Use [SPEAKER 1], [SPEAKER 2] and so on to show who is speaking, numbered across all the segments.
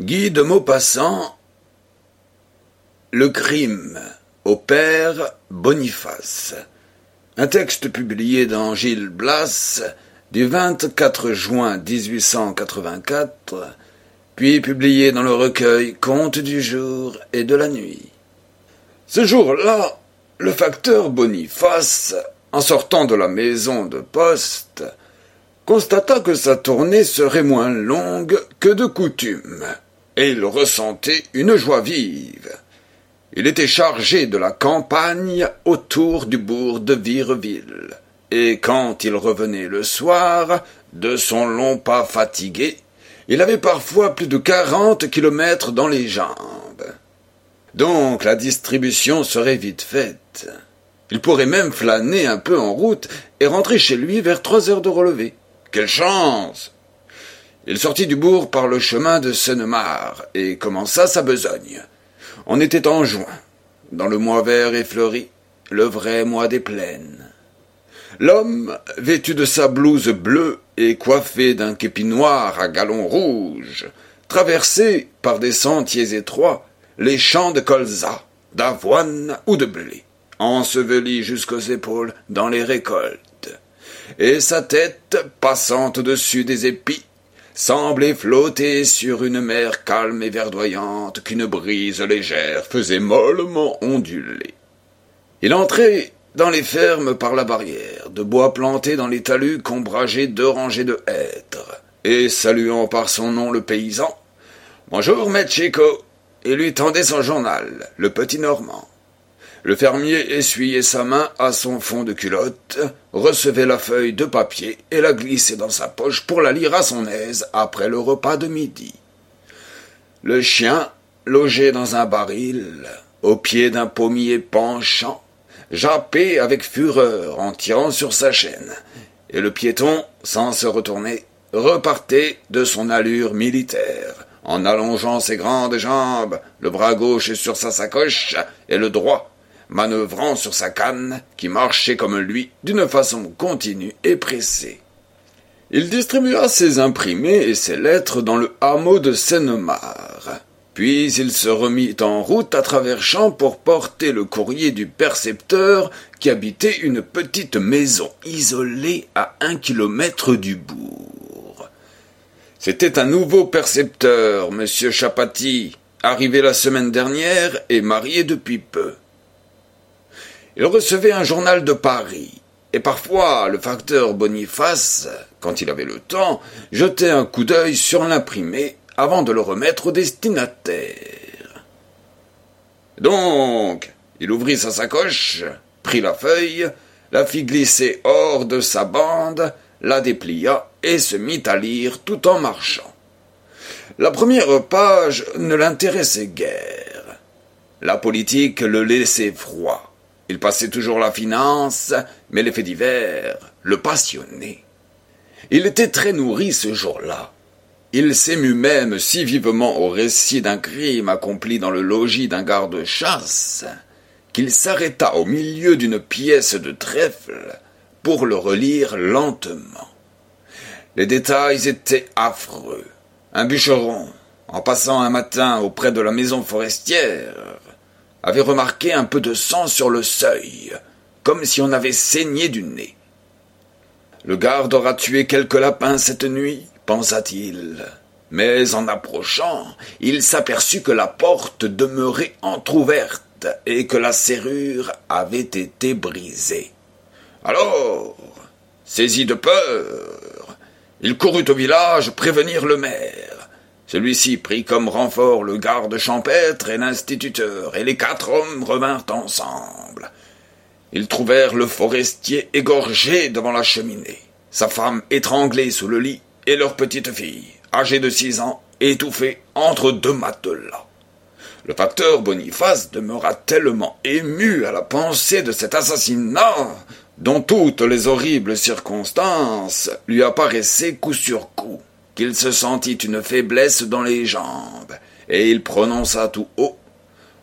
[SPEAKER 1] Guy de Maupassant Le crime au père Boniface. Un texte publié dans Gilles Blas du 24 juin 1884, puis publié dans le recueil Contes du jour et de la nuit. Ce jour-là, le facteur Boniface, en sortant de la maison de poste, constata que sa tournée serait moins longue que de coutume il ressentait une joie vive. Il était chargé de la campagne autour du bourg de Vireville, et quand il revenait le soir, de son long pas fatigué, il avait parfois plus de quarante kilomètres dans les jambes. Donc la distribution serait vite faite. Il pourrait même flâner un peu en route et rentrer chez lui vers trois heures de relevé. Quelle chance il sortit du bourg par le chemin de Sennemar et commença sa besogne. On était en juin, dans le mois vert et fleuri, le vrai mois des plaines. L'homme, vêtu de sa blouse bleue et coiffé d'un képi noir à galons rouges, traversait, par des sentiers étroits, les champs de colza, d'avoine ou de blé, enseveli jusqu'aux épaules dans les récoltes, et sa tête, passant au-dessus des épis, semblait flotter sur une mer calme et verdoyante qu'une brise légère faisait mollement onduler. Il entrait dans les fermes par la barrière, de bois planté dans les talus qu'ombrageaient deux rangées de hêtres, et saluant par son nom le paysan, Bonjour, maître Chico, et lui tendait son journal, le petit Normand. Le fermier essuyait sa main à son fond de culotte, recevait la feuille de papier et la glissait dans sa poche pour la lire à son aise après le repas de midi. Le chien, logé dans un baril, au pied d'un pommier penchant, jappait avec fureur en tirant sur sa chaîne, et le piéton, sans se retourner, repartait de son allure militaire, en allongeant ses grandes jambes, le bras gauche sur sa sacoche et le droit manœuvrant sur sa canne, qui marchait comme lui, d'une façon continue et pressée. Il distribua ses imprimés et ses lettres dans le hameau de Sennemar. Puis il se remit en route à travers champs pour porter le courrier du percepteur qui habitait une petite maison isolée à un kilomètre du bourg. C'était un nouveau percepteur, monsieur Chapati, arrivé la semaine dernière et marié depuis peu. Il recevait un journal de Paris, et parfois le facteur Boniface, quand il avait le temps, jetait un coup d'œil sur l'imprimé avant de le remettre au destinataire. Donc, il ouvrit sa sacoche, prit la feuille, la fit glisser hors de sa bande, la déplia et se mit à lire tout en marchant. La première page ne l'intéressait guère. La politique le laissait froid. Il passait toujours la finance, mais les faits divers le passionnaient. Il était très nourri ce jour-là. Il s'émut même si vivement au récit d'un crime accompli dans le logis d'un garde-chasse qu'il s'arrêta au milieu d'une pièce de trèfle pour le relire lentement. Les détails étaient affreux. Un bûcheron, en passant un matin auprès de la maison forestière, avait remarqué un peu de sang sur le seuil, comme si on avait saigné du nez. Le garde aura tué quelques lapins cette nuit, pensa-t-il. Mais en approchant, il s'aperçut que la porte demeurait entr'ouverte et que la serrure avait été brisée. Alors, saisi de peur, il courut au village prévenir le maire. Celui-ci prit comme renfort le garde champêtre et l'instituteur, et les quatre hommes revinrent ensemble. Ils trouvèrent le forestier égorgé devant la cheminée, sa femme étranglée sous le lit, et leur petite fille, âgée de six ans, étouffée entre deux matelas. Le facteur Boniface demeura tellement ému à la pensée de cet assassinat, dont toutes les horribles circonstances lui apparaissaient coup sur coup qu'il se sentit une faiblesse dans les jambes, et il prononça tout haut.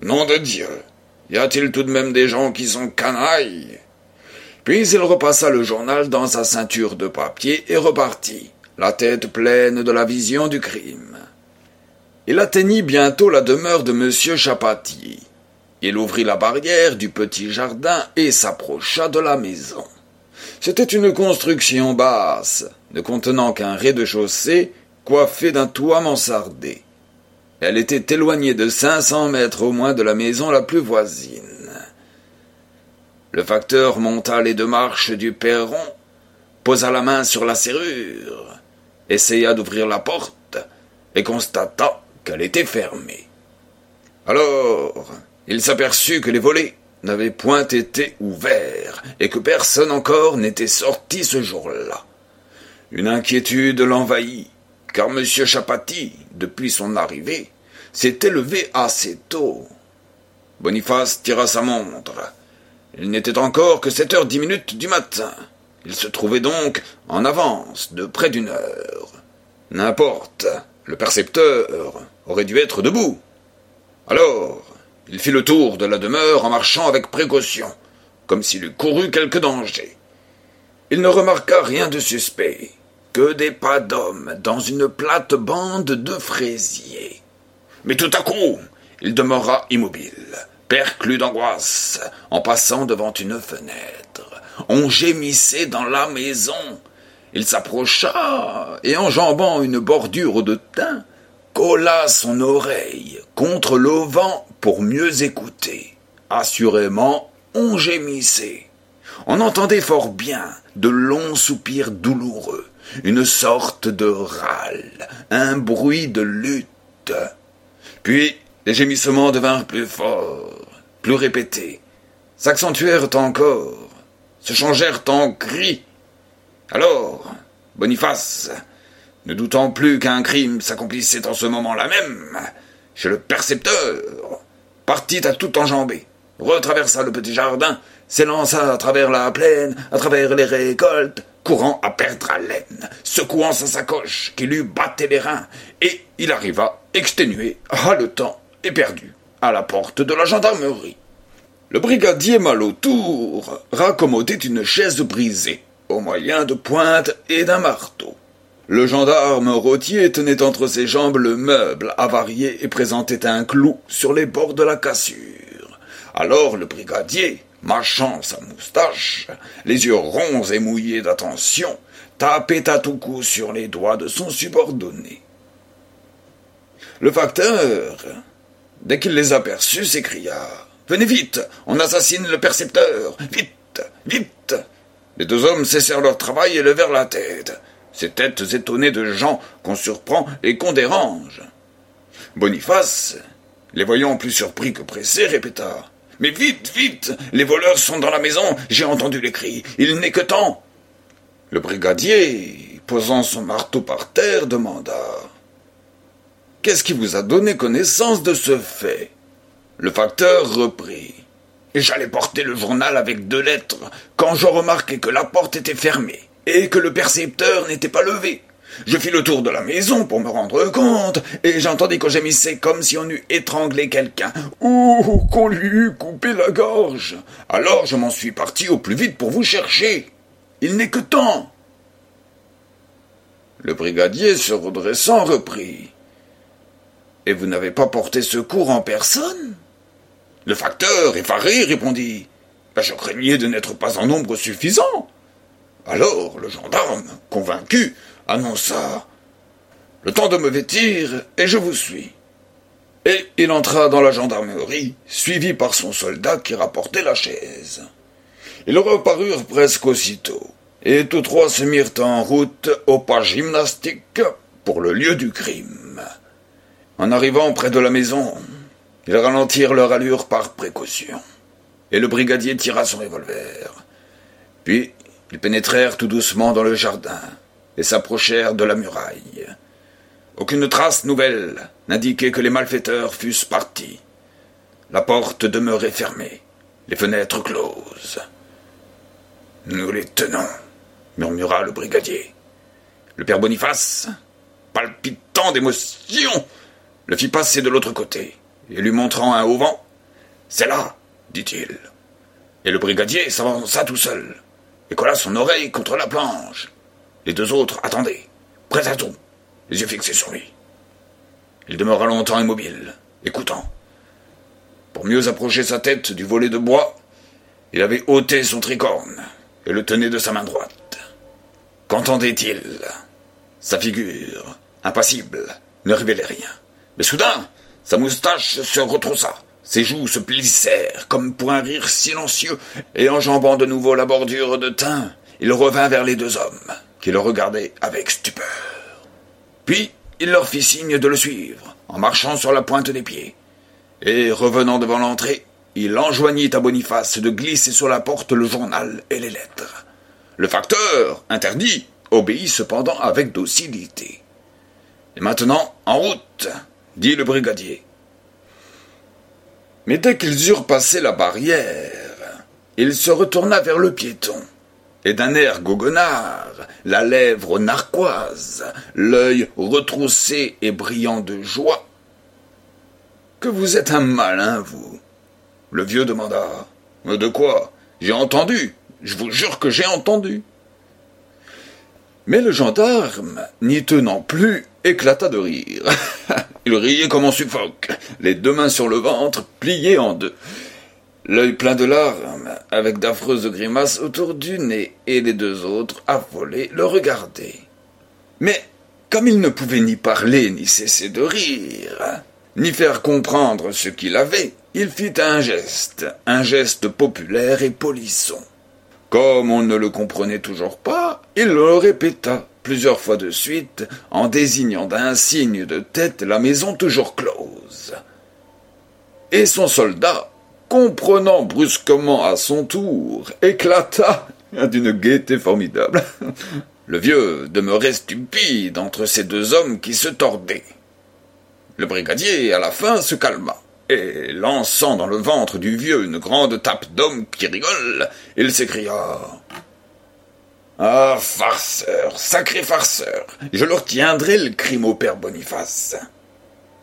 [SPEAKER 1] Nom de Dieu. Y a-t-il tout de même des gens qui sont canailles? Puis il repassa le journal dans sa ceinture de papier et repartit, la tête pleine de la vision du crime. Il atteignit bientôt la demeure de monsieur Chapati. Il ouvrit la barrière du petit jardin et s'approcha de la maison. C'était une construction basse, ne contenant qu'un rez-de-chaussée coiffé d'un toit mansardé. Elle était éloignée de cinq cents mètres au moins de la maison la plus voisine. Le facteur monta les deux marches du perron, posa la main sur la serrure, essaya d'ouvrir la porte et constata qu'elle était fermée. Alors, il s'aperçut que les volets n'avaient point été ouverts et que personne encore n'était sorti ce jour-là. Une inquiétude l'envahit, car M. Chapati, depuis son arrivée, s'était levé assez tôt. Boniface tira sa montre. Il n'était encore que sept heures dix minutes du matin. Il se trouvait donc en avance de près d'une heure. N'importe, le percepteur aurait dû être debout. Alors, il fit le tour de la demeure en marchant avec précaution, comme s'il eût couru quelque danger. Il ne remarqua rien de suspect, que des pas d'hommes dans une plate bande de fraisiers. Mais tout à coup, il demeura immobile, perclus d'angoisse, en passant devant une fenêtre. On gémissait dans la maison. Il s'approcha, et enjambant une bordure de thym, colla son oreille contre l'auvent pour mieux écouter. Assurément, on gémissait. On entendait fort bien de longs soupirs douloureux, une sorte de râle, un bruit de lutte. Puis les gémissements devinrent plus forts, plus répétés, s'accentuèrent encore, se changèrent en cris. Alors, Boniface, ne doutant plus qu'un crime s'accomplissait en ce moment-là même, chez le percepteur, partit à tout enjamber, retraversa le petit jardin, s'élança à travers la plaine, à travers les récoltes, courant à perdre haleine, secouant sa sacoche qui lui battait les reins, et il arriva, exténué, haletant et perdu, à la porte de la gendarmerie. Le brigadier mal autour raccommodait une chaise brisée, au moyen de pointes et d'un marteau. Le gendarme rôtier tenait entre ses jambes le meuble avarié et présentait un clou sur les bords de la cassure. Alors le brigadier, mâchant sa moustache, les yeux ronds et mouillés d'attention, tapait à tout coup sur les doigts de son subordonné. Le facteur, dès qu'il les aperçut, s'écria Venez vite, on assassine le percepteur Vite, vite Les deux hommes cessèrent leur travail et levèrent la tête ces têtes étonnées de gens qu'on surprend et qu'on dérange. Boniface, les voyant plus surpris que pressés, répéta Mais vite, vite Les voleurs sont dans la maison J'ai entendu les cris Il n'est que temps Le brigadier, posant son marteau par terre, demanda Qu'est-ce qui vous a donné connaissance de ce fait? Le facteur reprit. J'allais porter le journal avec deux lettres quand je remarquai que la porte était fermée et que le percepteur n'était pas levé. Je fis le tour de la maison pour me rendre compte, et j'entendis qu'on gémissait comme si on eût étranglé quelqu'un, ou qu'on lui eût coupé la gorge. Alors je m'en suis parti au plus vite pour vous chercher. Il n'est que temps. Le brigadier, se redressant, reprit. Et vous n'avez pas porté secours en personne? Le facteur, effaré, répondit. Ben, je craignais de n'être pas en nombre suffisant. Alors le gendarme, convaincu, annonça Le temps de me vêtir, et je vous suis. Et il entra dans la gendarmerie, suivi par son soldat qui rapportait la chaise. Ils reparurent presque aussitôt, et tous trois se mirent en route au pas gymnastique pour le lieu du crime. En arrivant près de la maison, ils ralentirent leur allure par précaution, et le brigadier tira son revolver. Puis ils pénétrèrent tout doucement dans le jardin s'approchèrent de la muraille. Aucune trace nouvelle n'indiquait que les malfaiteurs fussent partis. La porte demeurait fermée, les fenêtres closes. Nous les tenons, murmura le brigadier. Le père Boniface, palpitant d'émotion, le fit passer de l'autre côté et lui montrant un auvent. C'est là, dit-il. Et le brigadier s'avança tout seul et colla son oreille contre la planche. Les deux autres attendaient, prêts à tout, les yeux fixés sur lui. Il demeura longtemps immobile, écoutant. Pour mieux approcher sa tête du volet de bois, il avait ôté son tricorne et le tenait de sa main droite. Qu'entendait-il? Sa figure, impassible, ne révélait rien. Mais soudain, sa moustache se retroussa. Ses joues se plissèrent comme pour un rire silencieux, et enjambant de nouveau la bordure de thym, il revint vers les deux hommes, qui le regardaient avec stupeur. Puis il leur fit signe de le suivre, en marchant sur la pointe des pieds. Et revenant devant l'entrée, il enjoignit à Boniface de glisser sur la porte le journal et les lettres. Le facteur, interdit, obéit cependant avec docilité. Et maintenant, en route, dit le brigadier. Mais dès qu'ils eurent passé la barrière, il se retourna vers le piéton, et d'un air goguenard, la lèvre narquoise, l'œil retroussé et brillant de joie. Que vous êtes un malin, vous. Le vieux demanda. De quoi? J'ai entendu. Je vous jure que j'ai entendu. Mais le gendarme, n'y tenant plus, éclata de rire. Il riait comme on suffoque, les deux mains sur le ventre, pliées en deux. L'œil plein de larmes, avec d'affreuses grimaces autour du nez, et les deux autres, affolés, le regardaient. Mais, comme il ne pouvait ni parler, ni cesser de rire, ni faire comprendre ce qu'il avait, il fit un geste, un geste populaire et polisson. Comme on ne le comprenait toujours pas, il le répéta plusieurs fois de suite en désignant d'un signe de tête la maison toujours close. Et son soldat, comprenant brusquement à son tour, éclata d'une gaieté formidable. Le vieux demeurait stupide entre ces deux hommes qui se tordaient. Le brigadier, à la fin, se calma, et, lançant dans le ventre du vieux une grande tape d'homme qui rigole, il s'écria ah, farceur, sacré farceur, je leur tiendrai le crime au père Boniface.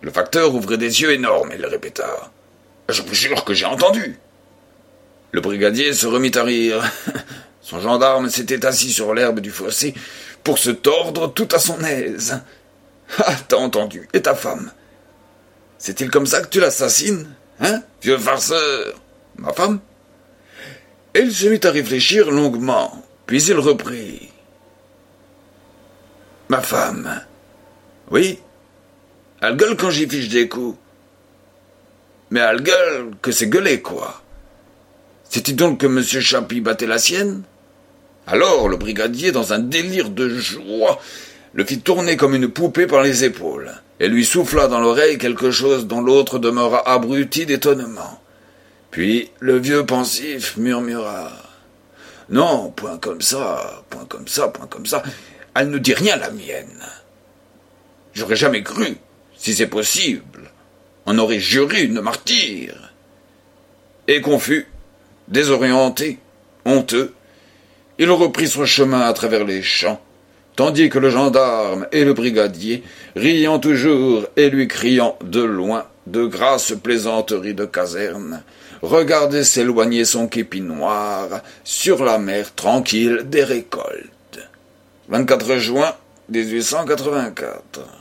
[SPEAKER 1] Le facteur ouvrait des yeux énormes et le répéta. Je vous jure que j'ai entendu. Le brigadier se remit à rire. Son gendarme s'était assis sur l'herbe du fossé pour se tordre tout à son aise. Ah, t'as entendu. Et ta femme? C'est-il comme ça que tu l'assassines Hein, vieux farceur? Ma femme? Et il se mit à réfléchir longuement. Puis il reprit. Ma femme. Oui? Elle gueule quand j'y fiche des coups. Mais elle gueule que c'est gueulé, quoi. C'est-il donc que M. Chappy battait la sienne? Alors le brigadier, dans un délire de joie, le fit tourner comme une poupée par les épaules, et lui souffla dans l'oreille quelque chose dont l'autre demeura abruti d'étonnement. Puis le vieux pensif murmura. Non, point comme ça, point comme ça, point comme ça. Elle ne dit rien, la mienne. J'aurais jamais cru, si c'est possible. On aurait juré une martyre. Et confus, désorienté, honteux, il reprit son chemin à travers les champs, tandis que le gendarme et le brigadier, riant toujours et lui criant de loin de grasses plaisanteries de caserne, regardait s'éloigner son képi noir sur la mer tranquille des récoltes. 24 juin 1884.